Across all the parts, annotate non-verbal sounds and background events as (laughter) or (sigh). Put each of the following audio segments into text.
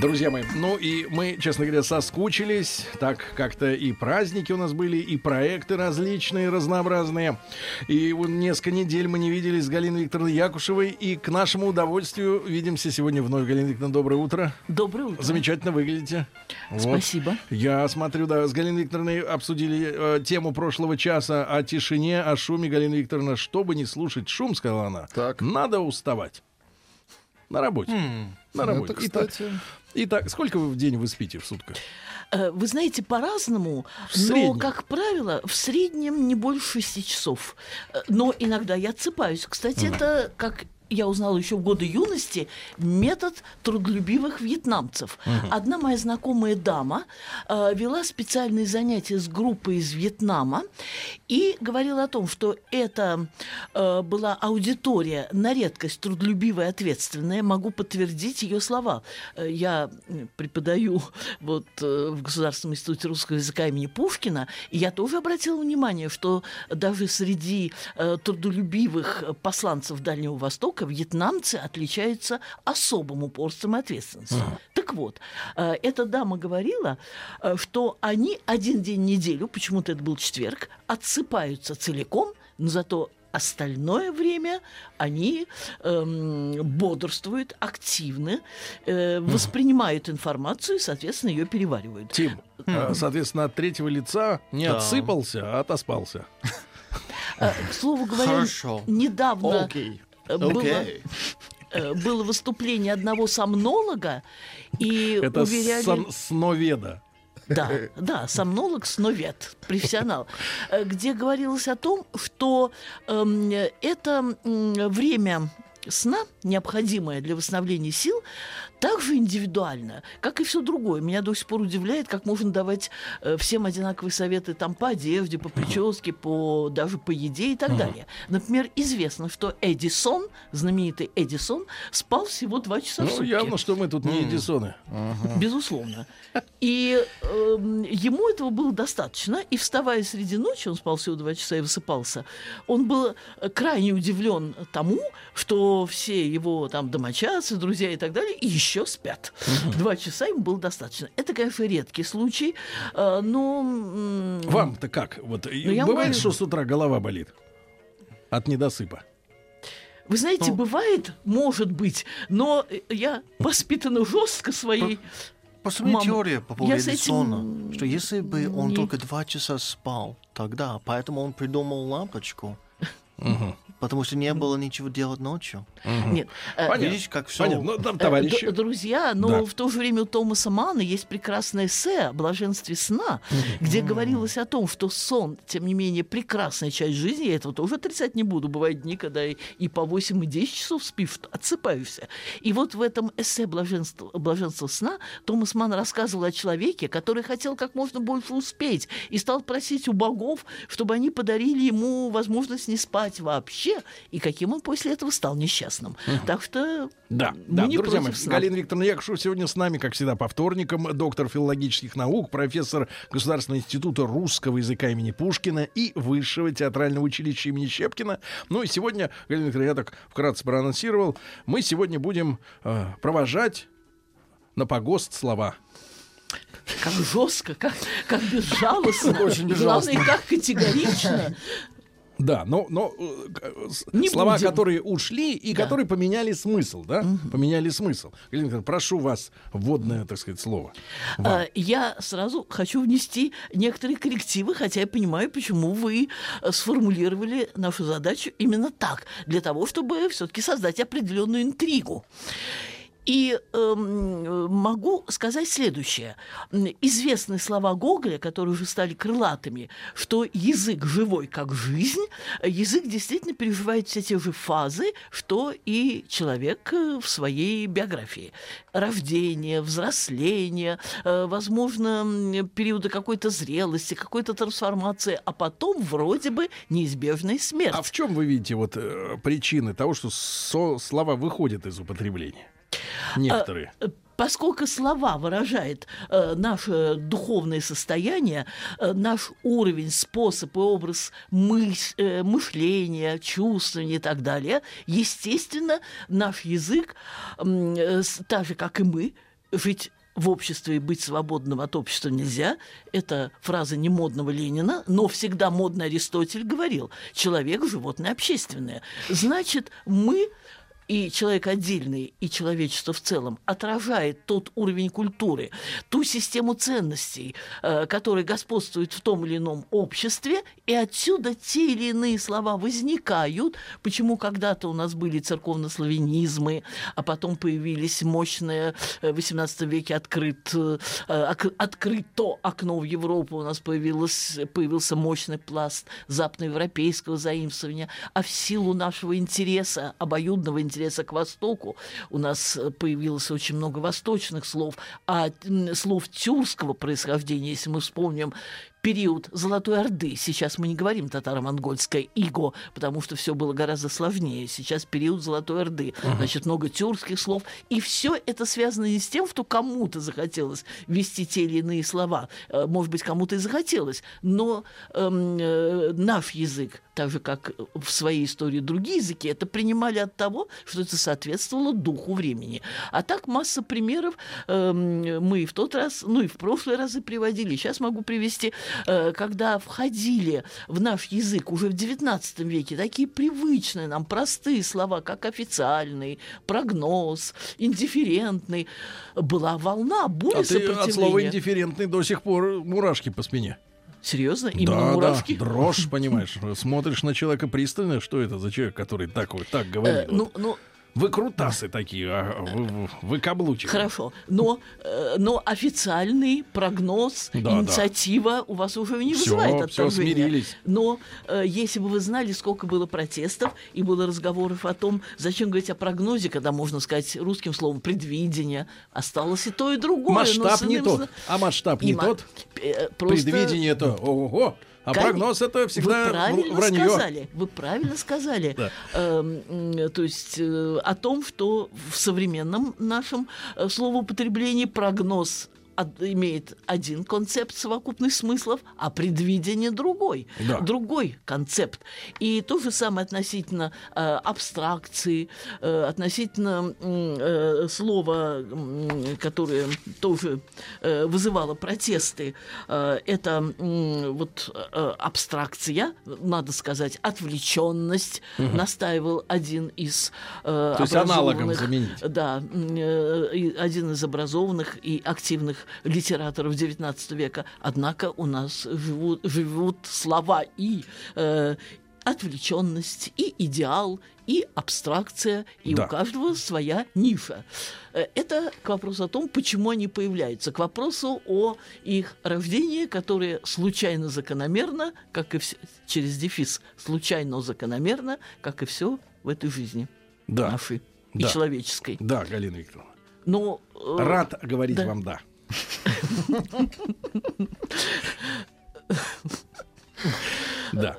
Друзья мои, ну и мы, честно говоря, соскучились. Так как-то и праздники у нас были, и проекты различные, разнообразные. И вот несколько недель мы не виделись с Галиной Викторовной Якушевой. И к нашему удовольствию видимся сегодня вновь. Галина Викторовна, доброе утро. Доброе утро. Замечательно выглядите. Вот. Спасибо. Я смотрю, да, с Галиной Викторовной обсудили э, тему прошлого часа о тишине, о шуме. Галина Викторовна, чтобы не слушать шум, сказала она, Так. надо уставать. На работе. На работе. Это, кстати, Итак, сколько вы в день вы спите в сутках? Э, Вы знаете, по-разному, но, как правило, в среднем не больше 6 часов. Э, Но иногда я отсыпаюсь. Кстати, это, как я узнала еще в годы юности, метод трудолюбивых вьетнамцев. Одна моя знакомая дама э, вела специальные занятия с группой из Вьетнама и говорила о том, что это э, была аудитория на редкость трудолюбивая, ответственная. Могу подтвердить ее слова. Э, Я преподаю вот э, в Государственном институте русского языка имени Пушкина, и я тоже обратила внимание, что даже среди э, трудолюбивых э, посланцев Дальнего Востока вьетнамцы отличаются особым упорством и ответственностью. Так вот, э, эта дама говорила, э, что они один день в неделю, почему-то это был четверг, отсыпаются целиком, но зато остальное время они эм, бодрствуют, активны, э, воспринимают информацию и, соответственно, ее переваривают. Тим, э, соответственно, от третьего лица не Да. отсыпался, а отоспался. К слову говоря, Хорошо. недавно Окей. Э, было, э, было выступление одного сомнолога, и Это уверяли... сон- сноведа. Да, да, сомнолог, сновед, профессионал, э, где говорилось о том, что эм, это время сна, необходимое для восстановления сил, так же индивидуально, как и все другое. Меня до сих пор удивляет, как можно давать э, всем одинаковые советы там по одежде, по прическе, по даже по еде и так далее. Например, известно, что Эдисон, знаменитый Эдисон, спал всего два часа в Ну, сутки. явно, что мы тут не Эдисоны. Безусловно. И эм, ему этого было достаточно. И вставая среди ночи, он спал всего два часа и высыпался, он был э, крайне удивлен тому, что все его там домочадцы, друзья и так далее еще спят. Два часа им было достаточно. Это, конечно, редкий случай, э, но... Вам-то как? Вот и Ну, я бывает, говорю- что с утра голова болит от недосыпа. Вы знаете, Ну. бывает, может быть, но э, я воспитана жестко своей... Меня Мама, теория по поводу с этим Эдисона, что если бы он не- только два часа спал тогда, поэтому он придумал лампочку, потому что не было ничего делать ночью. Нет, э, Понятно. Видишь, как все... Понятно. Ну, там, Э, товарищи. д- друзья, но Да. в то же время у Томаса Мана есть прекрасное эссе о блаженстве сна, где говорилось о том, что сон, тем не менее, прекрасная часть жизни, я этого тоже отрицать не буду. Бывают дни, когда и, и по 8, и 10 часов спишь, отсыпаешься. И вот в этом эссе «Блаженство, «Блаженство сна» Томас Ман рассказывал о человеке, который хотел как можно больше успеть и стал просить у богов, чтобы они подарили ему возможность не спать вообще, и каким он после этого стал несчастным. Так что Да, мы да, не друзья мои, против сна. Галина Викторовна Якушева сегодня с нами, как всегда, по вторникам, доктор филологических наук, профессор Государственного института русского языка имени Пушкина и Высшего театрального училища имени Щепкина. Ну и сегодня, Галина Викторовна, я так вкратце проанонсировал, мы сегодня будем э, провожать на погост слова. Как жестко, как, как безжалостно. Очень И Главное, как категорично. Да, но, но э, с- Не слова, будем. которые ушли и Да. которые поменяли смысл, да? Поменяли смысл. Галина прошу вас, вводное, так сказать, слово. Вам. А, Я сразу хочу внести некоторые коррективы, хотя я понимаю, почему вы э, сформулировали нашу задачу именно так, для того, чтобы все-таки создать определенную интригу. И эм, могу сказать следующее. Известные слова Гоголя, которые уже стали крылатыми, что язык живой как жизнь, язык действительно переживает все те же фазы, что и человек э, в своей биографии. Рождение, взросление, э, возможно, периоды какой-то зрелости, какой-то трансформации, а потом вроде бы неизбежная смерть. А в чем вы видите вот э, причины того, что слова выходят из употребления? Некоторые. А, поскольку слова выражают э, наше духовное состояние, э, наш уровень, способ и образ мыс- э, мышления, чувствования и так далее, естественно, наш язык, э, так же, как и мы, жить в обществе и быть свободным от общества нельзя. Это фраза не модного Ленина, но всегда модный Аристотель говорил, человек – животное общественное. Значит, мы и человек отдельный, и человечество в целом отражает тот уровень культуры, ту систему ценностей, э, которые господствуют в том или ином обществе, и отсюда те или иные слова возникают, почему когда-то у нас были церковнославянизмы, а потом появились мощные э, в XVIII веке открыт, э, открыто окно в Европу, у нас появилось, появился мощный пласт западноевропейского заимствования, а в силу нашего интереса, обоюдного интереса, интереса к Востоку. У нас э, появилось очень много восточных слов, а слов тюркского происхождения, если мы вспомним период Золотой Орды. Сейчас мы не говорим татаро-монгольское иго, потому что все было гораздо сложнее. Сейчас период Золотой Орды. Uh-huh. Значит, много тюркских слов. И все это связано не с тем, что кому-то захотелось ввести те или иные слова. Э, может быть, кому-то и захотелось. Но эм, э, наш язык, так же, как в своей истории другие языки, это принимали от того, что это соответствовало духу времени. А так масса примеров э, мы и в тот раз, ну и в прошлые разы приводили. Сейчас могу привести когда входили в наш язык уже в XIX веке такие привычные нам простые слова, как официальный, прогноз, индифферентный, была волна, буря а ты от слова индифферентный до сих пор мурашки по спине. Серьезно? Именно да, мурашки? Да, дрожь, (laughs) понимаешь. Смотришь на человека пристально, что это за человек, который так вот так говорит. Э, ну, ну, вы крутасы такие, а вы, вы каблучики. Хорошо, но, э, но официальный прогноз, да, инициатива да. у вас уже не всё, вызывает отторжения. Все смирились. Но э, если бы вы знали, сколько было протестов и было разговоров о том, зачем говорить о прогнозе, когда можно сказать русским словом предвидение, осталось и то, и другое. Масштаб не тот. А масштаб не тот? Э, просто... Предвидение то. Ого! А Кон... прогноз это всегда Вы правильно вранье. сказали. Вы правильно сказали. Да. Э, то есть э, о том, что в современном нашем э, словоупотреблении прогноз имеет один концепт совокупных смыслов, а предвидение другой, да. другой концепт. И то же самое относительно э, абстракции, э, относительно э, слова, э, которое тоже э, вызывало протесты. Э, это э, вот э, абстракция, надо сказать, отвлеченность, угу. настаивал один из э, То есть аналогом заменить. Да, э, один из образованных и активных литераторов XIX века. Однако у нас живут, живут слова и э, отвлеченность, и идеал, и абстракция, и да. у каждого своя ниша. Э, это к вопросу о том, почему они появляются, к вопросу о их рождении, которое случайно закономерно, как и все, через дефис, случайно закономерно, как и все в этой жизни да. нашей да. и человеческой. Да, Галина Викторовна. Но, э, Рад говорить да. вам да. Да.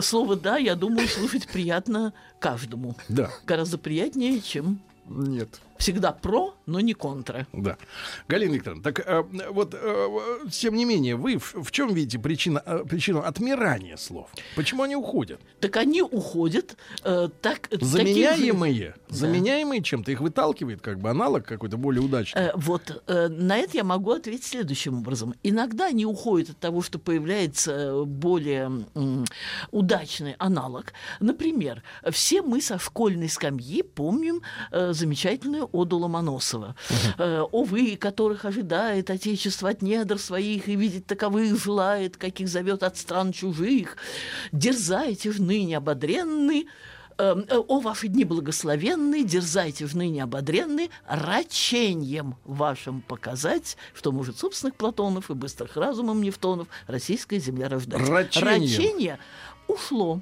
Слово «да», я думаю, слушать приятно каждому. Да. Гораздо приятнее, чем нет. Всегда про, но не контра. Да. Галина Викторовна, так э, вот, э, тем не менее, вы в, в чем видите причина, э, причину отмирания слов? Почему они уходят? Так они уходят э, так... Заменяемые? Же... Заменяемые да. чем-то? Их выталкивает как бы аналог какой-то более удачный? Э, вот, э, на это я могу ответить следующим образом. Иногда они уходят от того, что появляется более э, удачный аналог. Например, все мы со школьной скамьи помним э, замечательную Оду Ломоносова. Uh-huh. «О вы, которых ожидает Отечество от недр своих, и видеть таковых желает, каких зовет от стран чужих, дерзайте ж ныне ободренный, э, О, ваши дни благословенные, дерзайте в ныне ободренные, рачением вашим показать, что может собственных Платонов и быстрых разумом Нефтонов российская земля рождать. Рачением. Рачение ушло.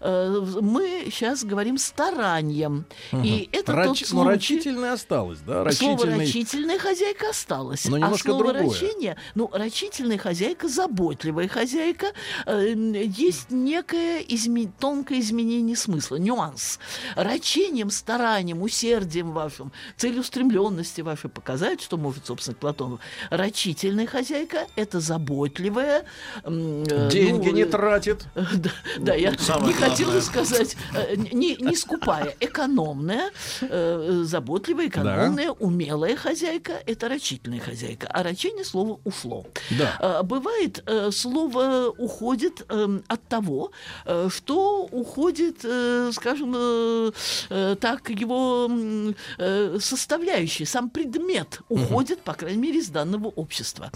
Э, Мы сейчас говорим старанием. И это Рач- тот Но случай... рачительное осталось, да? Слово Рачительный. «рачительная хозяйка» осталось. Но а немножко слово другое. «рачение», ну, рачительная хозяйка, заботливая хозяйка, э, есть некое изме- тонкое изменение смысла, нюанс. Рачением, старанием, усердием вашим, целеустремленности вашей показать, что может, собственно, Платонов. Рачительная хозяйка – это заботливая... э, Деньги ну, не э, тратит. (laughs) да, да, я Самое не главное. хотела сказать, э, не, не скупая, экономная, заботливая, экономная, умелая хозяйка – это рачительная хозяйка. А рачение слово ушло. Да. Бывает, слово уходит эм, от того, что уходит, скажем, э, э, так, его э, составляющие, сам предмет уходит, по крайней мере, из данного общества.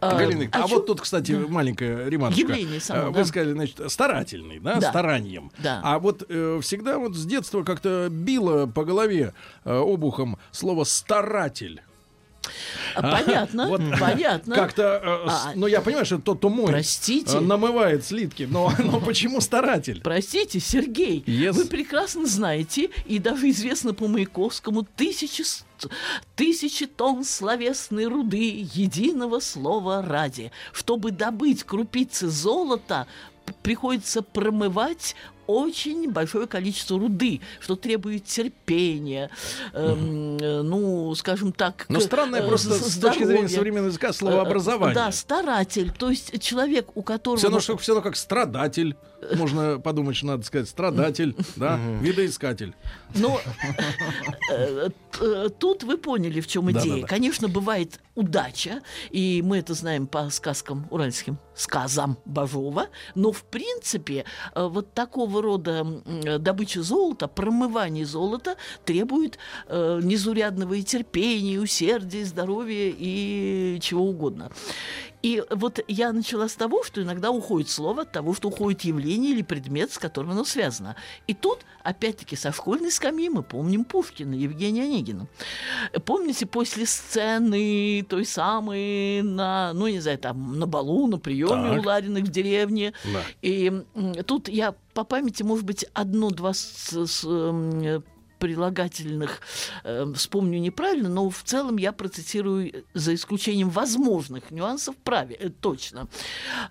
А, Галина, а чём- вот тут, кстати, маленькая ремарочка. Явление само, Э, Вы да. сказали, значит, старательный, да, Да. старанием. Да. А вот э, всегда вот с детства как-то било по голове э, обухом слово «старатель». А, Понятно, Вот понятно. Как-то, э, А, ну я понимаю, что тот, кто Простите. э, намывает слитки, но, (laughs) но почему старатель? Простите, Сергей, Yes. вы прекрасно знаете, и даже известно по Маяковскому, тысячи, тысячи тонн словесной руды единого слова ради. Чтобы добыть крупицы золота, приходится промывать очень большое количество руды, что требует терпения, эм, э, ну, скажем так... Но к- странное э, просто з- с точки зрения современного языка Э, словообразование. Да, старатель, то есть человек, у которого... Все равно, что, все равно как страдатель. Можно подумать, что надо сказать страдатель, да, видоискатель. Но э, э, тут вы поняли, в чем идея. Конечно, бывает удача, и мы это знаем по сказкам уральским, сказам Бажова, но в принципе э, вот такого рода м, э, добыча золота, промывание золота требует э, незурядного и терпения, и усердия, и здоровья и чего угодно. И вот я начала с того, что иногда уходит слово от того, что уходит явление или предмет, с которым оно связано. И тут, опять-таки, со школьной скамьи мы помним Пушкина, Евгения Онегина. Помните, после сцены той самой на, ну, не знаю, там, на балу, на приеме Так. у Лариных в деревне. Да. И тут я по памяти, может быть, одно-два с- с, м, прилагательных э, вспомню неправильно, но в целом я процитирую за исключением возможных нюансов праве, э, точно.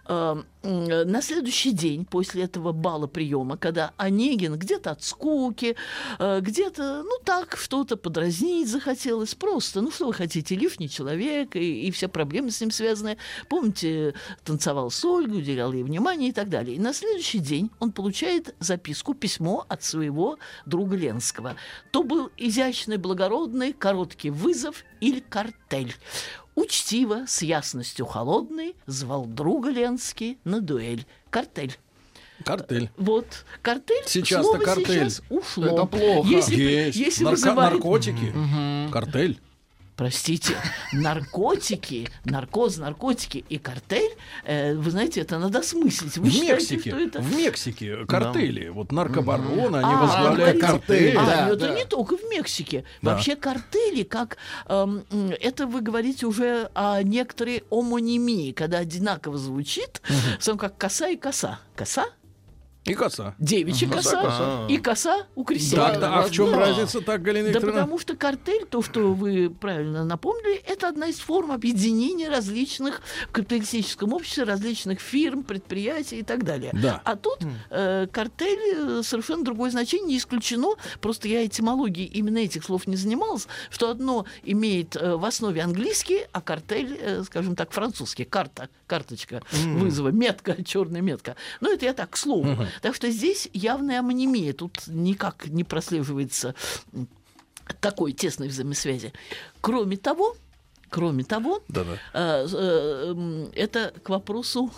Э, на следующий день после этого бала приема, когда Онегин где-то от скуки, э, где-то, ну так, что-то подразнить захотелось, просто, ну что вы хотите, лишний человек и, и все проблемы с ним связаны. Помните, танцевал с Ольгой, уделял ей внимание и так далее. И на следующий день он получает записку, письмо от своего друга Ленского. То был изящный, благородный, короткий вызов или картель. Учтиво, с ясностью холодной, звал друга Ленский на дуэль. Картель. Картель. Вот, картель, Сейчас-то картель. сейчас ушло. Это плохо. Если, Есть. если Нарко- вызывает Наркотики. Картель. Простите, (laughs) наркотики, наркоз, наркотики и картель, э, вы знаете, это надо осмыслить. Вы В считаете, Мексике, что это... в Мексике картели, вот наркобароны, они А, возглавляют вы говорите- картели. А, Да, ну это да. не только в Мексике. Да. Вообще картели, как м, это вы говорите уже о некоторой омонимии, когда одинаково звучит, сам как коса и коса. Коса? И коса. Девичья коса, коса. и коса у крестьян. Так, да, а в чем Да. разница, так, Галина Да Викторовна? потому что картель, то, что вы правильно напомнили, это одна из форм объединения различных в капиталистическом обществе, различных фирм, предприятий и так далее. Да. А тут э, картель э, совершенно другое значение, не исключено. Просто я этимологией именно этих слов не занималась, что одно имеет э, в основе английский, а картель, э, скажем так, французский. Карта, карточка вызова, метка, (laughs) черная метка. Но это я так, к слову. Так что здесь явная амонимия. Тут никак не прослеживается такой тесной взаимосвязи. Кроме того, кроме того, Да-да. э, э, м, это к вопросу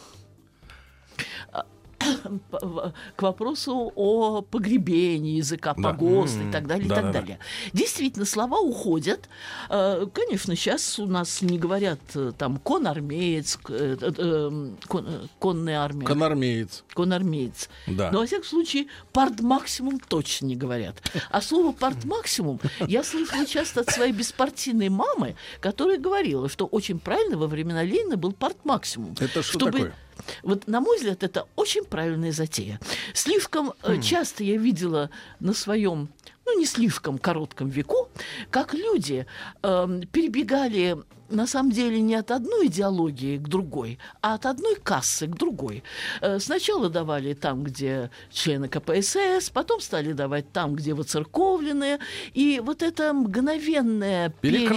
а, (coughs) к вопросу о погребении языка, Да. погост и так далее, и так Да-да-да. далее. Действительно, слова уходят. Э, Конечно, сейчас у нас не говорят э, там конармеец, э, э, э, кон- конная армия, Конармеец. конармеец. Да. Но, во всяком случае, партмаксимум точно не говорят. А слово партмаксимум я слышала часто от своей беспартийной мамы, которая говорила, что очень правильно во времена Ленина был партмаксимум. Это что такое? Вот, на мой взгляд, это очень правильная затея. Слишком э, Хм. часто я видела на своем, ну, не слишком коротком веку, как люди эм, перебегали на самом деле не от одной идеологии к другой, а от одной кассы к другой. Э, Сначала давали там, где члены КПСС, потом стали давать там, где воцерковленные. И вот это мгновенное пере-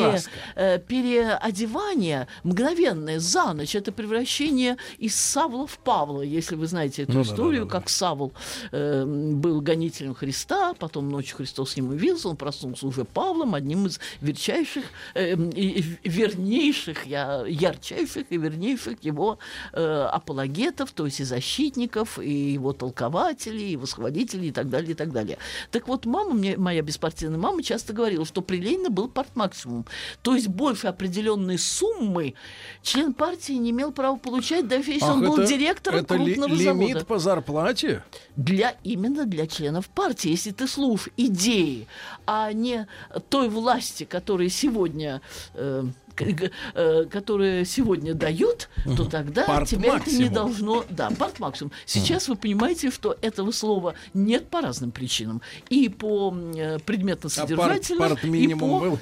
э, переодевание, мгновенное, за ночь, это превращение из Савла в Павла, если вы знаете эту Ну да, да, историю, да, да. как Савл э, был гонителем Христа, потом ночью Христос ему явился, он проснулся уже Павлом, одним из верчайших, э, и- и вернейших, я, ярчайших и вернейших его э, апологетов, то есть и защитников, и его толкователей, и восхвалителей, и так далее, и так далее. Так вот, мама мне, моя беспартийная мама часто говорила, что при Ленине был партмаксимум. То есть больше определенной суммы член партии не имел права получать, даже если Ах, он был это- директором это ли- крупного лимит завода по зарплате? для именно для членов партии. Если ты слушаешь идеи, а не той власти, которая сегодня э, которые сегодня дают, то тогда Парт тебя это не максимум. должно... Да, парт максимум. Сейчас вы понимаете, что этого слова нет по разным причинам. И по э, А парт, предметно-содержательным, парт и по... был?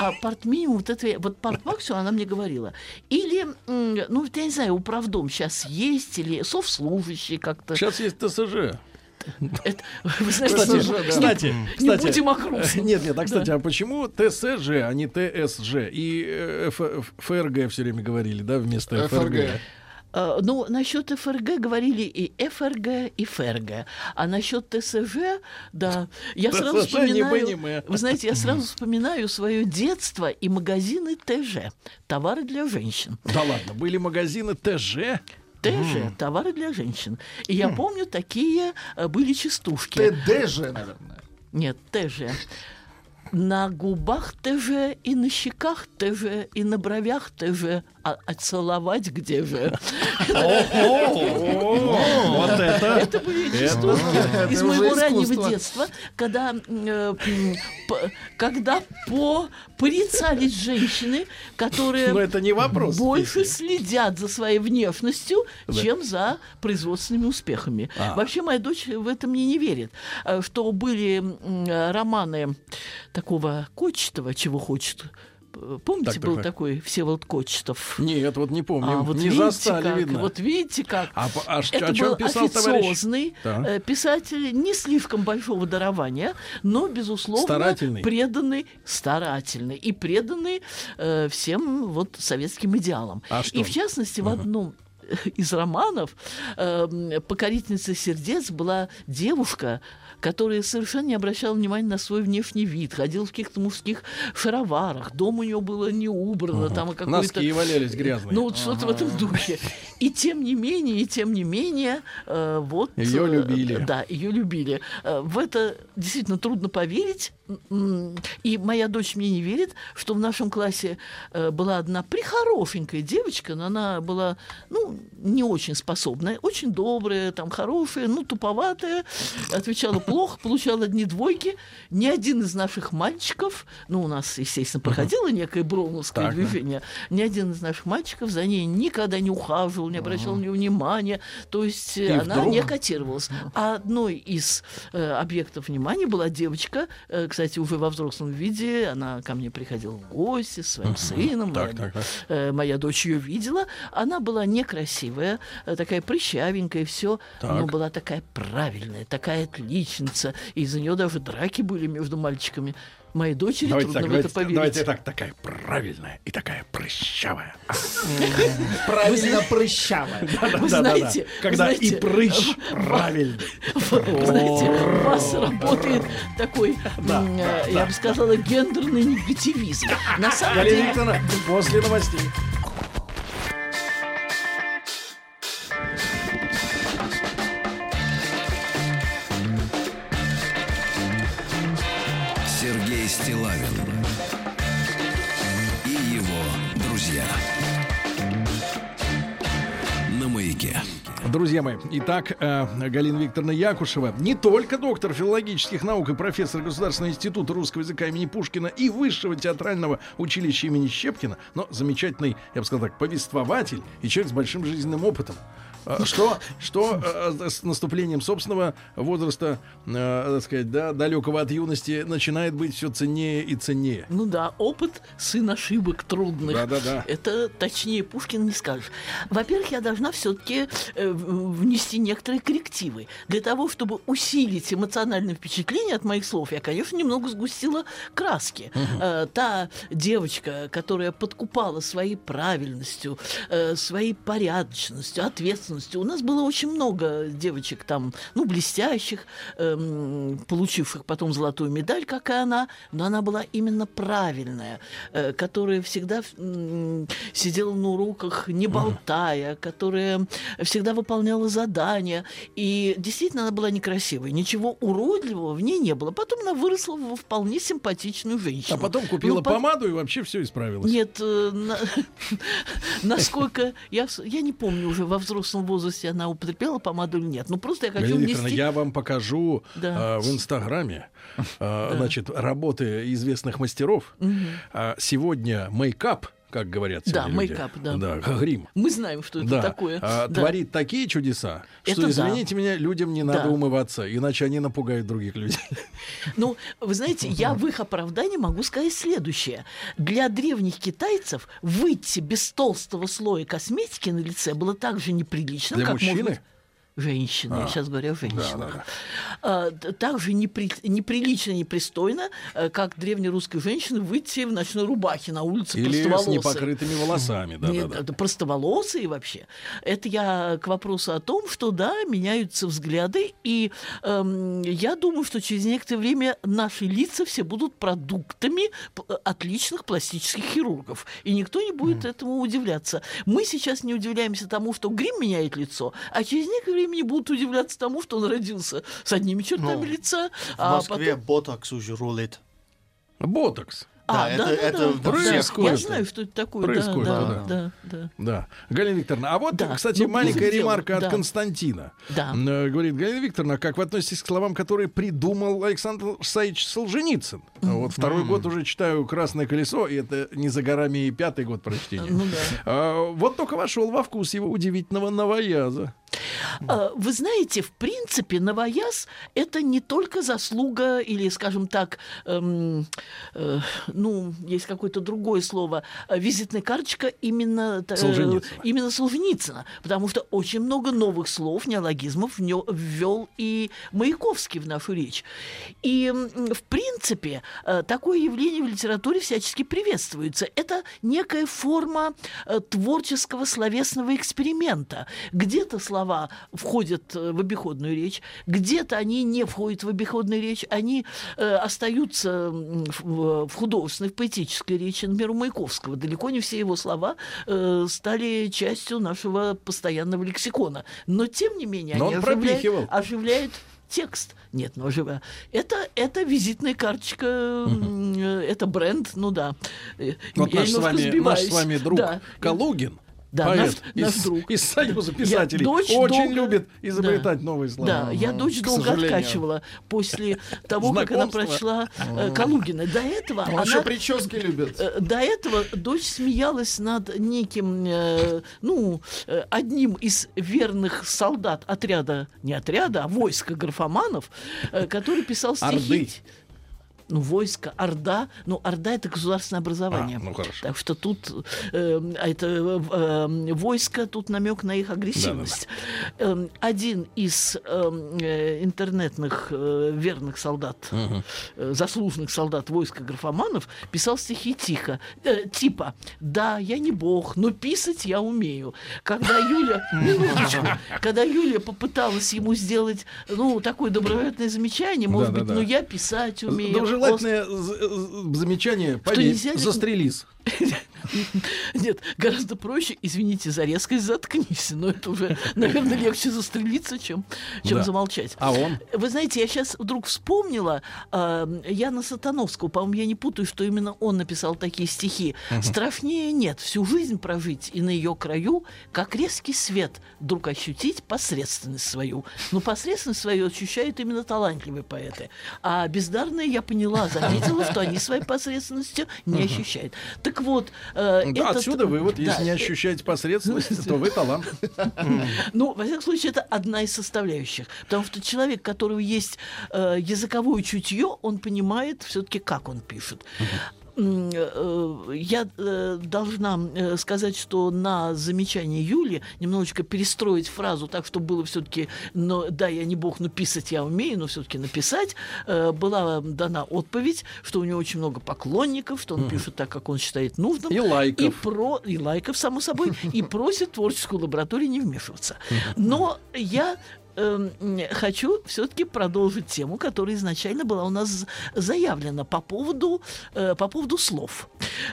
А парт минимум, вот это, вот парт максимум она мне говорила. Или, ну, я не знаю, управдом сейчас есть, или совслужащий как-то. Сейчас есть ТСЖ. Кстати, не- кстати, не кстати, будем о. Нет, нет, а кстати, а почему ТСЖ, а не ТСЖ? И э, ФРГ все время говорили, да, вместо ФРГ. Э, Ну, насчет ФРГ говорили и ФРГ, и ФРГ. А насчет ТСЖ, да, я сразу вспоминаю... Вы знаете, я сразу вспоминаю свое детство и магазины ТЖ. Товары для женщин. Да ладно, были магазины ТЖ. ТЖ, товары для женщин. И я помню, такие э, были частушки. ТДЖ, наверное. Нет, ТЖ. На губах ТЖ, и на щеках ТЖ, и на бровях ТЖ. А, а целовать где же? Вот это. Это были частушки из моего раннего детства, когда, э, когда по порицались женщины, которые Но это не вопрос. больше следят за своей внешностью, чем за производственными успехами. А. Вообще моя дочь в это мне не верит, э, что были э, романы такого Кочетова, чего хочет. Помните, Так, так, был так. такой Всеволод Кочетов? Нет, вот не помню. А вот не видите, застали, как, видно. вот видите как. А а Это о чем был писал товарищ? официозный Так. э, писатель не слишком большого дарования, но, безусловно, Старательный. преданный, старательный и преданный э, всем вот советским идеалам. А что? И в частности, в одном из романов э, «Покорительница сердец» была девушка, которая совершенно не обращала внимания на свой внешний вид, ходила в каких-то мужских шароварах, дом у нее было не убрано, там и какой-то... Носки валялись грязные. Ну, вот что-то в этом духе. И тем не менее, и тем не менее, э, вот... Её э, любили. Да, ее любили. Э, в это действительно трудно поверить. И моя дочь мне не верит, что в нашем классе была одна прихорошенькая девочка, но она была, ну, не очень способная, очень добрая, там, хорошая, ну, туповатая, отвечала плохо, получала одни двойки. Ни один из наших мальчиков, ну, у нас, естественно, проходило некое броуновское движение, ни один из наших мальчиков за ней никогда не ухаживал, не обращал на нее внимания. То есть она не котировалась. А одной из э, объектов внимания была девочка, э, кстати, уже во взрослом виде. Она ко мне приходила в гости с своим сыном. Моя, э, моя дочь ее видела. Она была некрасивая, такая прыщавенькая, все, но была такая правильная, такая отличница. И из-за нее даже драки были между мальчиками. Моей дочери Давайте трудно так, в это давайте, поверить. давайте так, такая правильная и такая прыщавая. (laughs) Правильно прыщавая. Вы знаете, Когда и прыщ правильный. Знаете, у вас работает такой, э, я бы сказала, гендерный негативизм. На самом Галина деле, после новостей. Стилавин и его друзья. На маяке. Друзья мои, итак, э, Галина Викторовна Якушева, не только доктор филологических наук и профессор Государственного института русского языка имени Пушкина и Высшего театрального училища имени Щепкина, но замечательный, я бы сказал так, повествователь и человек с большим жизненным опытом. Э, Что, что э, с наступлением собственного возраста, э, так сказать, да, далекого от юности, начинает быть все ценнее и ценнее. Ну да, опыт сын ошибок трудных. Да-да-да. Это точнее Пушкин не скажешь. Во-первых, я должна все-таки внести некоторые коррективы. Для того, чтобы усилить эмоциональное впечатление от моих слов, я, конечно, немного сгустила краски. Э, Та девочка, которая подкупала своей правильностью, э, своей порядочностью, ответственностью. У нас было очень много девочек там, ну, блестящих, эм, получивших потом золотую медаль, как и она, но она была именно правильная, э, которая всегда м, сидела на уроках, не болтая, которая всегда выполняла задания. И действительно она была некрасивой. Ничего уродливого в ней не было. Потом она выросла во вполне симпатичную женщину. А потом купила Ну, по- помаду и вообще все исправилось. Нет, э, на- (laughs) насколько я, я не помню уже во взрослом возрасте она употребляла помаду или нет. Ну просто я хочу Викторовна, внести. я вам покажу Да. а, в Инстаграме а, значит, работы известных мастеров. А, сегодня мейкап, как говорят Да, люди. мейкап, да. Да, грим. Мы знаем, что это да, такое. а, Да. творит такие чудеса, что, Это да. извините меня, людям не надо Да. умываться, иначе они напугают других людей. (laughs) Ну, вы знаете, я в их оправдании могу сказать следующее. Для древних китайцев выйти без толстого слоя косметики на лице было так же неприлично, Для как мужчины? быть- Женщины, я сейчас говорю о женщинах. да, А, т- так же непри- неприлично, непристойно, э, как древнерусской женщины выйти в ночной рубахе на улице Или с непокрытыми волосами. Да, Нет, да, да. простоволосые вообще. Это я к вопросу о том, что да, меняются взгляды, и эм, я думаю, что через некоторое время наши лица все будут продуктами отличных пластических хирургов, и никто не будет этому удивляться. Мы сейчас не удивляемся тому, что грим меняет лицо, а через некоторое время не будут удивляться тому, что он родился с одними чертами Ну, лица, В а Москве потом ботокс уже рулит. Ботокс. А, Да, да, это- да, это да, в да. происходит. Я знаю, что это такое. Да, Происходит, да, да. да, да. Да. Галина Викторовна, а вот, Да. кстати, Ну, маленькая ремарка от Да. Константина. Да. Э, Говорит, Галина Викторовна, как вы относитесь к словам, которые придумал Александр Саич Солженицын? Вот второй год уже читаю «Красное колесо», и это не за горами и пятый год прочтения. Ну да. А, вот только вошел во вкус его удивительного новояза. А, Вы знаете, в принципе, новояз – это не только заслуга или, скажем так, эм, э, ну, есть какое-то другое слово, э, визитная карточка именно, э, Солженицына. именно Солженицына, потому что очень много новых слов, неологизмов ввел и Маяковский в нашу речь. И, в принципе, э, такое явление в литературе всячески приветствуется. Это некая форма э, творческого словесного эксперимента. Где-то слова входят э, в обиходную речь, где-то они не входят в обиходную речь, они э, остаются в, в художественной, в поэтической речи. Например, у Маяковского далеко не все его слова э, стали частью нашего постоянного лексикона. Но, тем не менее, Но они он оживляют- оживляют текст. Нет, ну оживляют. Это, это визитная карточка, э, это бренд, ну да. Э, Вот я наш с, вами, наш с вами друг Да. Калугин, Да, поэт наш- наш из, друг. из Союза Я писателей, дочь очень долго- любит изобретать новые слова. Да, я дочь долго сожалению. откачивала после того, как она прочла э, Калугина. До этого она... прически любит. Э, До этого дочь смеялась над неким, э, ну, одним из верных солдат отряда, не отряда, а войска графоманов, э, который писал стихи. Орды. Ну, войско, Орда. Ну, Орда – это государственное образование. А, ну, хорошо. Так что тут э, это э, войско, тут намек на их агрессивность. Эм, один из эм, э, интернетных э, верных солдат, э, заслуженных солдат войска графоманов, писал стихи тихо, э, типа «Да, я не бог, но писать я умею». Когда Юля, (laughs) минуточку, когда Юля попыталась ему сделать, ну, такое доброжелательное замечание, может быть, ну, я писать умею. З- замечание. Поверь, застрелись. (laughs) Нет, гораздо проще, извините за резкость, заткнись. Но это уже, наверное, легче застрелиться, чем, чем Да. замолчать. А он? Вы знаете, я сейчас вдруг вспомнила э, Яна Сатановского, по-моему, я не путаю, что именно он написал такие стихи. Страшнее нет всю жизнь прожить и на ее краю, как резкий свет, вдруг ощутить посредственность свою. Но посредственность свою ощущают именно талантливые поэты. А бездарные, я поняла, заметила, что они своей посредственностью не ощущают. Так вот, э, Да, этот- Отсюда вывод, если Да, не э, ощущаете посредственность, то вы талант. (laughs) ну, во всяком случае, это одна из составляющих. Потому что человек, у которого есть э, языковое чутье, он понимает все-таки, как он пишет. М, э, Я э, должна э, сказать, что на замечание Юли немножечко перестроить фразу так, чтобы было все-таки, но да, я не бог, но писать я умею, но все-таки написать, э, была дана отповедь, что у него очень много поклонников, что он пишет так, как он считает нужным. И лайков. И, про, и лайков, само собой, и просит творческую лабораторию не вмешиваться. Но я эм, хочу все-таки продолжить тему, которая изначально была у нас заявлена по поводу, э, по поводу слов.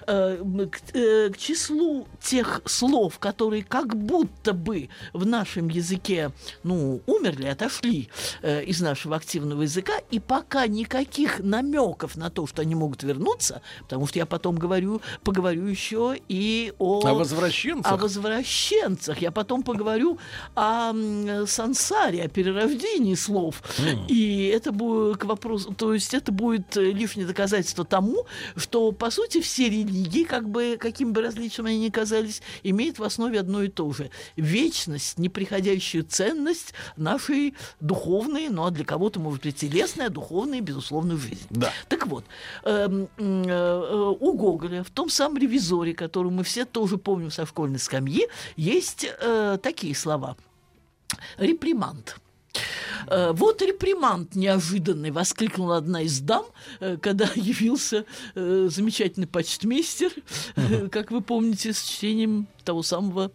Э, к, э, к числу тех слов, которые как будто бы в нашем языке, ну, умерли, отошли э, из нашего активного языка, и пока никаких намеков на то, что они могут вернуться, потому что я потом говорю, поговорю еще и о... А возвращенцах? О возвращенцах. Я потом поговорю о м, сансаре, о перерождении слов. И это будет к вопросу, то есть это будет э, лишнее доказательство тому, что, по сути, все религии, как бы, каким бы различием они ни казались, имеют в основе одно и то же. Вечность, неприходящую ценность нашей духовной, ну а для кого-то, может быть, телесной, а духовной, безусловно, жизни. Да. Так вот, эм, э, э, у Гоголя в том самом ревизоре, который мы все тоже помним со школьной скамьи, есть э, такие слова. Реприманд. Э, Вот реприманд неожиданный, воскликнула одна из дам, э, когда явился э, замечательный почтмейстер, как вы помните, с чтением того самого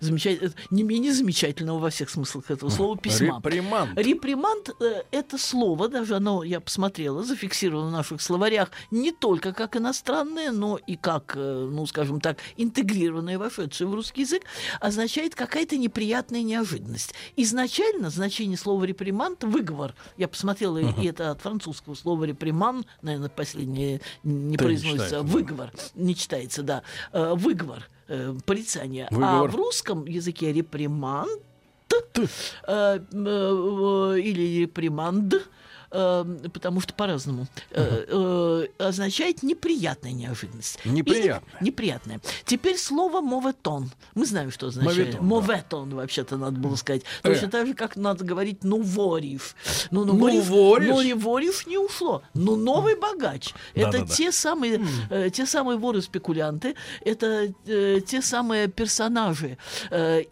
замечательного, не менее замечательного во всех смыслах этого слова (laughs) письма. Реприманд. Реприманд э, это слово, даже оно, я посмотрела, зафиксировано в наших словарях не только как иностранное, но и как, э, ну, скажем так, интегрированное, вошедшее в русский язык, означает какая-то неприятная неожиданность. Изначально значение слова реприманд – выговор. Я посмотрела, и это от французского слова реприман, наверное, последнее не Да, не произносится, читается, да. выговор, не читается, да, Э, выговор, э, порицание. А Выговор. в русском языке реприманд э, э, э, или реприманд, потому что по-разному, э, э, означает неприятная неожиданность. Неприятная. Или неприятная. Теперь слово моветон. Мы знаем, что означает. Моветон, да. Моветон, вообще-то надо было сказать. Э. Точно так же, как надо говорить «нуворив». Ну, «Нувориш»? Нуворив не ушло. Но новый богач. Это Да-да-да. те самые, э, те самые воры-спекулянты, это э, те самые персонажи э,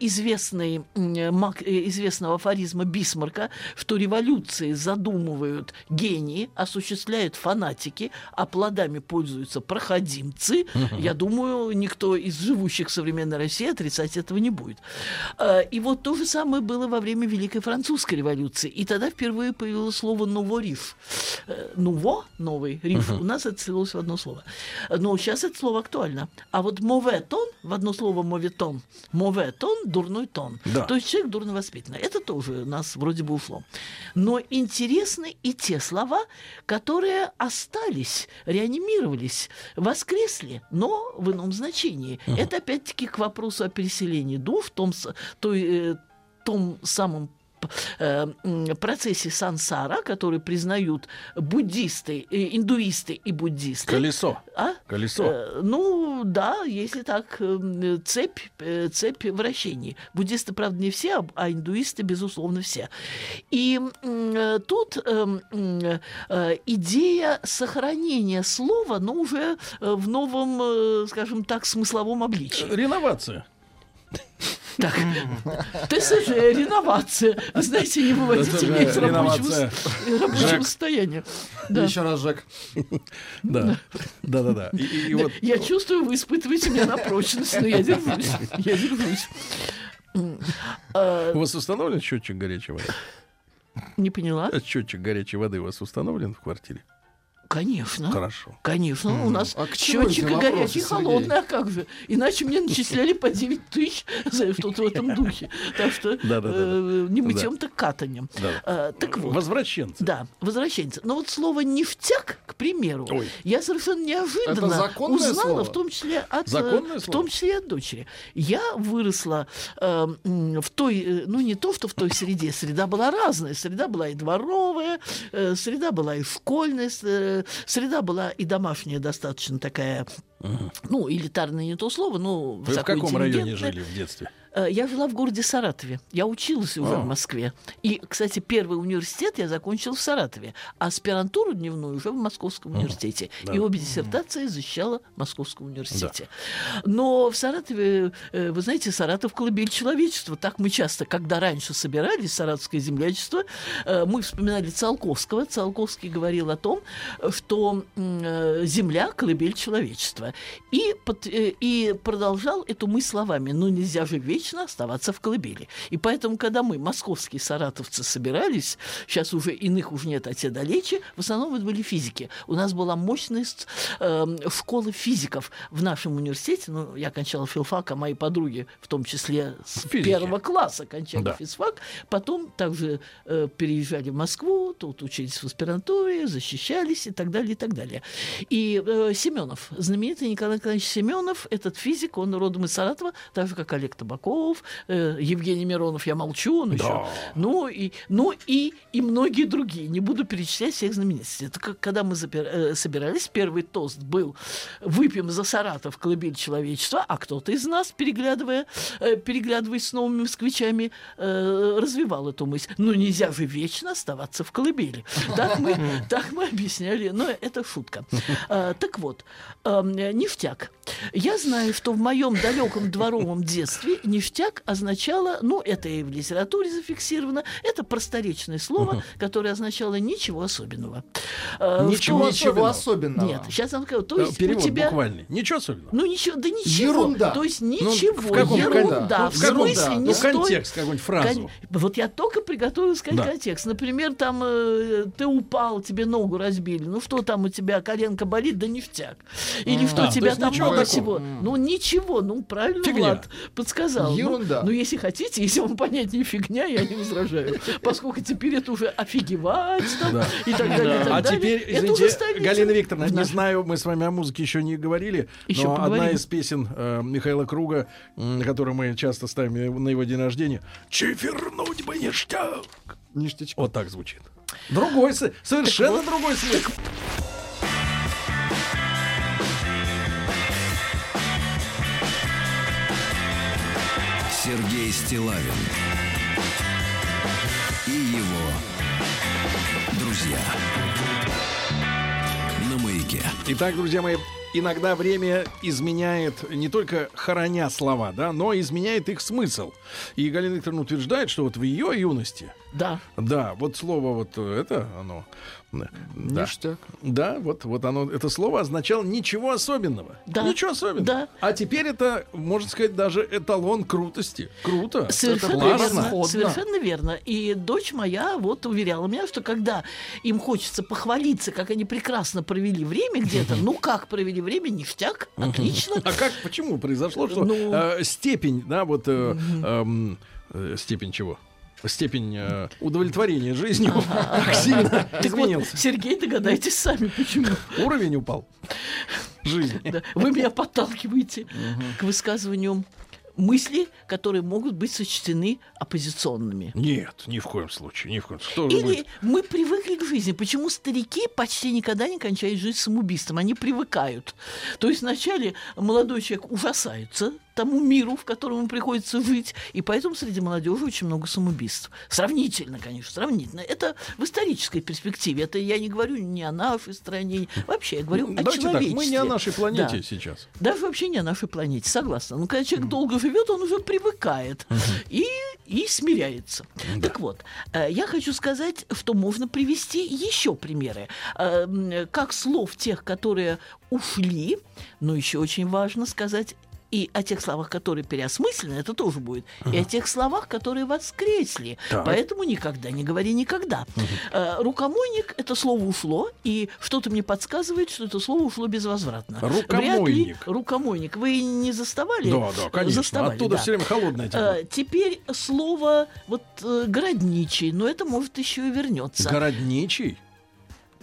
мак- э, известного афоризма Бисмарка, что революции задумывают гении, осуществляют фанатики, а плодами пользуются проходимцы. Я думаю, никто из живущих в современной России отрицать этого не будет. Э, И вот то же самое было во время Великой Французской революции. И тогда впервые появилось слово «нувориф». Э, «Нуво» — новый, риф. У нас это слилось в одно слово. Но сейчас это слово актуально. А вот «моветон» в одно слово «моветон». «Моветон» — дурной тон. Да. То есть человек дурно воспитанный. Это тоже у нас вроде бы ушло. Но интересны и те слова, которые остались, реанимировались, воскресли, но в ином значении. Это опять-таки к вопросу о переселении душ, в том, той, э, том самом процессе сансара, который признают буддисты, э, индуисты и буддисты. Колесо. А? Колесо. Э, ну, да, если так, э, цепь, э, цепь вращений. Буддисты, правда, не все, а- а индуисты, безусловно, все. И э, тут э, э, идея сохранения слова, но уже э, в новом, э, скажем так, смысловом обличии. Реновация. Так, ТСЖ, реновация. Вы знаете, не выводите меня из рабочего, состояния. Да. Еще раз, Жек. Да. И и вот Я чувствую, вы испытываете меня на прочность, но я держусь. Я держусь. М, а, у вас установлен счетчик горячей воды? Не поняла. Счетчик горячей воды у вас установлен в квартире? Конечно. Хорошо. Конечно, у нас А счетчик и горячий, и холодный, а как же? Иначе мне начисляли по 9 тысяч за что-то в этом духе. Так что э, не мытьем, так катанем. Да. А, Так вот. Возвращенцы. Да, возвращенцы. Но вот слово «ништяк», к примеру, я совершенно неожиданно узнала, в том числе от, э, в том числе и от дочери. Я выросла э, в той, ну не то, что в той среде, среда была разная. Среда была и дворовая, среда была и школьная, среда была и домашняя достаточно такая, ну, элитарное не то слово, но Вы в каком районе жили в детстве? Э, Я жила в городе Саратове. Я училась уже А. в Москве. И, кстати, первый университет я закончила в Саратове, а аспирантуру дневную уже в Московском университете. да. И обе диссертации защищала в Московском университете. Но в Саратове, э, вы знаете, Саратов колыбель человечества. Так мы часто, когда раньше собирались, Саратовское землячество, э, мы вспоминали Циолковского. Циолковский говорил о том, что земля колыбель человечества. И, и продолжал эту мысль словами, ну нельзя же вечно оставаться в колыбели. И поэтому, когда мы, московские саратовцы, собирались, сейчас уже иных уже нет, а те далече, в основном это были физики. У нас была мощная с- эм, школа физиков в нашем университете. Ну, я кончала филфак, а мои подруги, в том числе с Физики. первого класса кончали Да. физфак. Потом также э, переезжали в Москву, тут учились в аспирантуре, защищались и так далее, и так далее. И э, Семенов, знаменитый Николай Николаевич Семенов, этот физик, он родом из Саратова, так же, как Олег Табаков, э, Евгений Миронов, я молчу, он еще. Ну и, ну и, и многие другие. Не буду перечислять всех знаменитостей. Это как, когда мы запер- э, собирались, первый тост был «Выпьем за Саратов колыбель человечества», а кто-то из нас, переглядывая, э, переглядываясь с новыми москвичами, э, развивал эту мысль. Ну, нельзя же вечно оставаться в колыбели. Так мы, так мы объясняли. Но это шутка. А, так вот, эм, ништяк. Я знаю, что в моем далеком дворовом детстве ништяк означало, ну, это и в литературе зафиксировано, это просторечное слово, которое означало ничего особенного. Э, Ничего том- Ничего особенного. Нет, сейчас вам скажу. То есть Перевод у тебя... буквальный. Ничего особенного. Ну ничего, да ничего. Ерунда. То есть Ну, ничего. в каком ерунда. кон- В в каком- смысле да, не Ну, стоит- контекст, какую-нибудь фразу. Кон- Вот я только приготовила сказать Да. контекст. Например, там э, ты упал, тебе ногу разбили. Ну что там у тебя коленка болит, да ништяк. Или что А, то тебя там много такого. всего. Ну ничего, ну правильно Фигня. Влад подсказал. Ну, Ерунда. Ну, если хотите, если вам понятнее фигня, я не возражаю. Поскольку теперь это уже офигевать там, Да. и так далее. и так А далее. теперь, Это извините. Галина Викторовна, не знаю, мы с вами о музыке еще не говорили, Еще но одна поговорим. из песен э, Михаила Круга, м, которую мы часто ставим на его день рождения, «Чевернуть бы ништяк». Ништячок. Вот так звучит. Другой, совершенно другой смысл. Сергей Стилавин и его друзья на маяке. Итак, друзья мои, иногда время изменяет не только хороня слова, да, но изменяет их смысл. И Галина Викторовна утверждает, что вот в ее юности, Да. да, вот слово вот это, оно, да, Ништяк. да, вот, вот оно, это слово означало ничего особенного. Да. Ничего особенного. Да. А теперь это, можно сказать, даже эталон крутости. Круто. Совершенно это классно. верно. Совершенно верно. И дочь моя вот уверяла меня, что когда им хочется похвалиться, как они прекрасно провели время где-то, ну как провели время, ништяк, отлично. А как, почему произошло, что Ну. э, степень, да, вот э, эм, э, степень чего? Степень э, удовлетворения жизнью так сильно изменился. Сергей, догадайтесь сами, почему. Уровень упал жизни. (laughs) Да. Вы меня подталкиваете к высказыванию мыслей, которые могут быть сочтены оппозиционными. Нет, ни в коем случае, ни в коем случае. Или будет? мы привыкли к жизни. Почему старики почти никогда не кончают жизнь самоубийством? Они привыкают. То есть вначале молодой человек ужасается тому миру, в котором ему приходится жить, и поэтому среди молодежи очень много самоубийств. Сравнительно, конечно, сравнительно. Это в исторической перспективе. Это я не говорю не о нашей стране, вообще я говорю о Давайте так, человечестве. мы не о нашей планете Да. сейчас. Даже вообще не о нашей планете, согласна. Но когда человек долго живет, он уже привыкает и, и смиряется. Так вот, э, я хочу сказать, что можно привести еще примеры. Э, Как слов тех, которые ушли, но еще очень важно сказать, и о тех словах, которые переосмыслены, это тоже будет, и о тех словах, которые воскресли. Так. Поэтому никогда не говори никогда. Э, рукомойник это слово ушло, и что-то мне подсказывает, что это слово ушло безвозвратно. Вряд ли Рукомойник. рукомойник. Вы не заставали? Да, да, конечно. Заставали, Оттуда да. все время холодное тепло. Э, Теперь слово вот э, городничий, но это может еще и вернется. Городничий.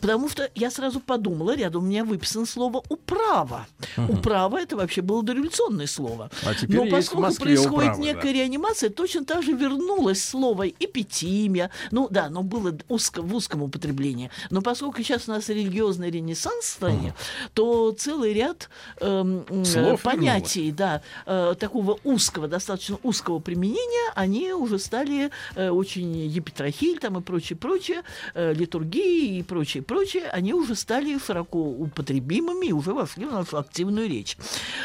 Потому что я сразу подумала, рядом у меня выписано слово «управа». «Управа» — это вообще было дореволюционное слово. А теперь Но поскольку Москве происходит «управа», да. некая реанимация, точно так же вернулось слово «эпитимия». Ну да, но было узко, в узком употреблении. Но поскольку сейчас у нас религиозный ренессанс в стране, то целый ряд м, Слов понятий, да, э, такого узкого, достаточно узкого применения, они уже стали э, очень епитрахиль там и прочее, прочее, э, литургии и прочее, прочее, они уже стали широко употребимыми и уже вошли в нашу активную речь.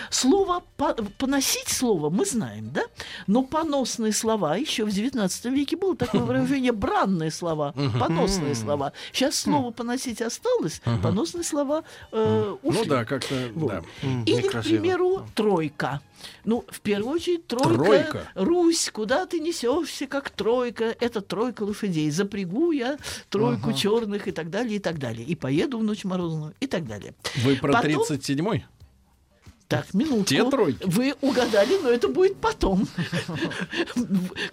Слово по- поносить слово мы знаем, да, но поносные слова еще в XIX веке было такое выражение бранные слова, поносные слова. Сейчас слово поносить осталось, поносные слова э, Ну ушли. да, как-то, Вот. да. Или, к примеру, тройка. Ну, в первую очередь, тройка, Тройка. Русь, куда ты несешься, как тройка, это тройка лошадей. Запрягу я тройку черных и так далее, и так далее. И поеду в ночь морозную, и так далее. Вы про Потом- 37-й? Так, минутку. Те тройки. Вы угадали, но это будет потом.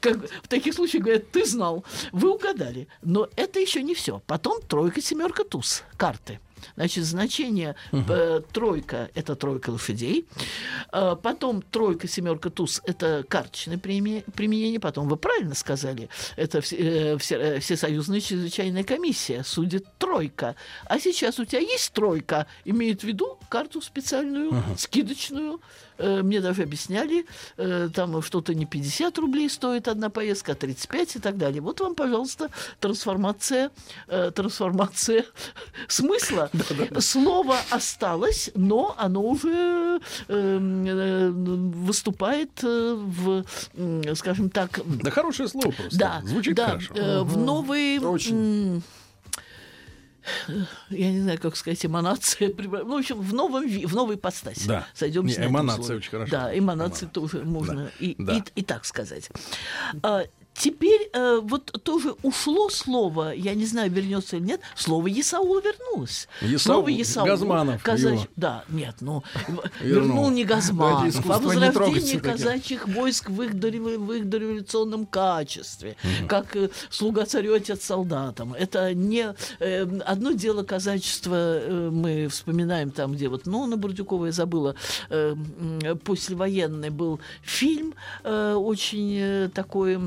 Как в таких случаях говорят, ты знал. Вы угадали. Но это еще не все. Потом тройка, семерка, туз. Карты. Значит, значение э, тройка – это тройка лошадей. Э, потом тройка, семерка, туз – это карточное приме- применение. Потом, вы правильно сказали, это э, все- Всесоюзная чрезвычайная комиссия судит тройка. А сейчас у тебя есть тройка, имеет в виду карту специальную, скидочную. Э, Мне даже объясняли, э, там что-то не 50 рублей стоит одна поездка, а 35 и так далее. Вот вам, пожалуйста, трансформация, э, трансформация (laughs) смысла. Слово осталось, но оно уже выступает в, скажем так, Да хорошее слово просто. да, Звучит да, хорошо. в новые... Очень. Я не знаю, как сказать, эманация. Ну, в общем, в новом в новой ипостаси. Да. Сойдемся Не, на эманация очень хорошо. Да, эманации Эманация. тоже можно и, Да. и, и так сказать. А, Теперь э, вот тоже ушло слово, я не знаю, вернется или нет, слово Есаул вернулось. Есаул, Слово Есаул. Газманов казач- его. Да, нет, ну, Вернул. вернул не Газманов, а возрождение казачьих войск в их, дорев- в их дореволюционном качестве, как э, слуга царю, отец солдатам. Это не... э, одно дело казачества, э, мы вспоминаем там, где вот, ну, на Бурдюкова я забыла, э, м, послевоенный был фильм, э, очень э, такой...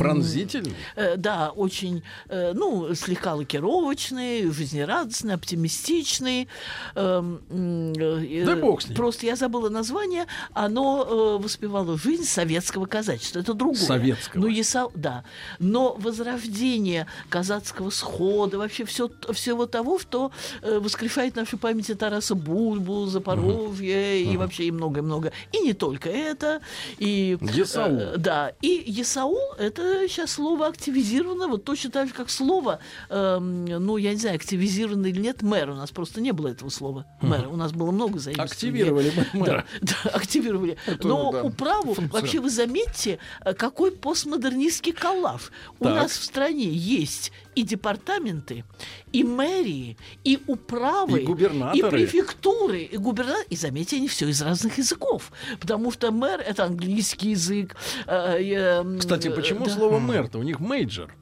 Пронзительный? Э, да, очень, э, ну, слегка лакировочный, жизнерадостный, оптимистичный. Эм, э, Да бог с ним. Просто я забыла название. Оно воспевало жизнь советского казачества. Это другое. Советского. Ну, Есау- да. Но возрождение казацкого схода, вообще все, всего того, что воскрешает в нашей памяти Тараса Бульбу, Запорожье и вообще и много-много. И не только это. И, Есаул. да, и Есаул это сейчас слово активизировано, вот точно так же, как слово, эм, ну, я не знаю, активизировано или нет, мэр. У нас просто не было этого слова. Мэр. У нас было много заимствований. Активировали мэра. Да, (laughs) да, активировали. Это, Но да, управу, функция. вообще вы заметьте, э, какой постмодернистский коллаж. У нас в стране есть и департаменты, и мэрии, и управы, И губернаторы. и префектуры, и губернаторы. И заметьте, они все из разных языков. Потому что мэр — это английский язык. э, э, Кстати, э, почему да. Слово мэр-то? У них major.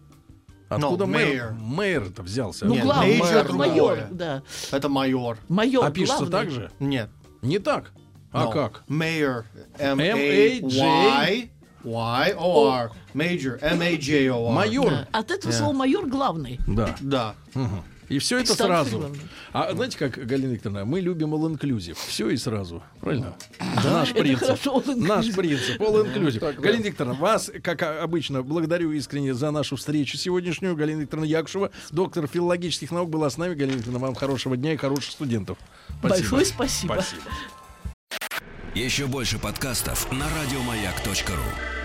Откуда No, мэр? mayor. Мэр-то взялся. Ну, Нет, главный, другое. майор, да. Это майор. Майор, А пишется главный. так же? Нет. Не так. А No. как? Mayor. M-A-J. Y-O-R. Major. M-A-J-O-R. Майор. Да. От этого Да. слова майор главный. Да. Да. Мгм. И все это сразу. А знаете, как, Галина Викторовна, мы любим all inclusive. Все и сразу. Правильно? Наш Это принцип. хорошо, all inclusive. Наш принцип. All inclusive. Так, да. Галина Викторовна, вас, как обычно, благодарю искренне за нашу встречу сегодняшнюю. Галина Викторовна Якушева, доктор филологических наук, была с нами. Галина Викторовна, вам хорошего дня и хороших студентов. Спасибо. Большое спасибо. Спасибо. Еще больше подкастов на радиомаяк.ру.